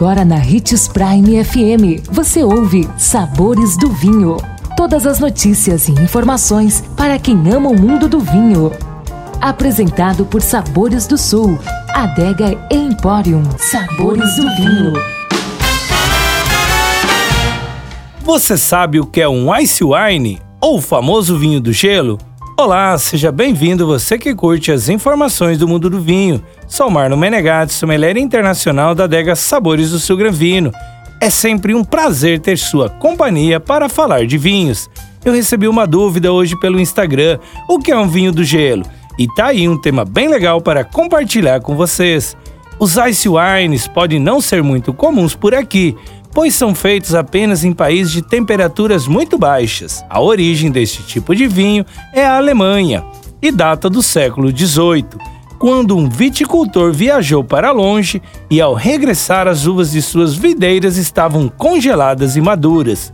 Agora na Ritz Prime FM, você ouve Sabores do Vinho. Todas as notícias e informações para quem ama o mundo do vinho. Apresentado por Sabores do Sul, Adega Emporium. Sabores do Vinho. Você sabe o que é um ice wine ou o famoso vinho do gelo? Olá, seja bem-vindo você que curte as informações do mundo do vinho. Sou Marlon Menegatti, sommelier internacional da adega Sabores do Sul Gran Vino. É sempre um prazer ter sua companhia para falar de vinhos. Eu recebi uma dúvida hoje pelo Instagram, o que é um vinho do gelo? E tá aí um tema bem legal para compartilhar com vocês. Os ice wines podem não ser muito comuns por aqui, pois são feitos apenas em países de temperaturas muito baixas. A origem deste tipo de vinho é a Alemanha e data do século XVIII, quando um viticultor viajou para longe e, ao regressar, as uvas de suas videiras estavam congeladas e maduras.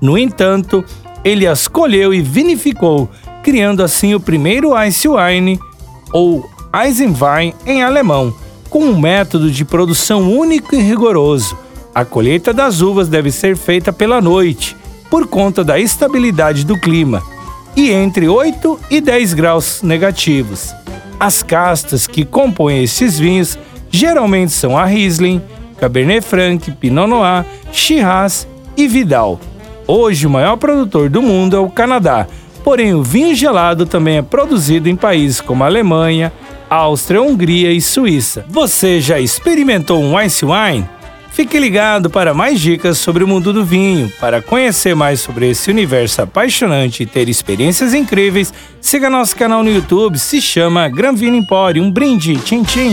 No entanto, ele as colheu e vinificou, criando assim o primeiro Wine, ou Eisenwein em alemão, com um método de produção único e rigoroso a colheita das uvas deve ser feita pela noite, por conta da estabilidade do clima, e entre 8 e 10 graus negativos. As castas que compõem estes vinhos geralmente são a Riesling, Cabernet Franc, Pinot Noir, Shiraz e Vidal. Hoje, o maior produtor do mundo é o Canadá, porém o vinho gelado também é produzido em países como Alemanha, Áustria, Hungria e Suíça. Você já experimentou um ice wine? Fique ligado para mais dicas sobre o mundo do vinho. Para conhecer mais sobre esse universo apaixonante e ter experiências incríveis, siga nosso canal no YouTube, se chama Gran Vino Empório. Um brinde, tchim tchim!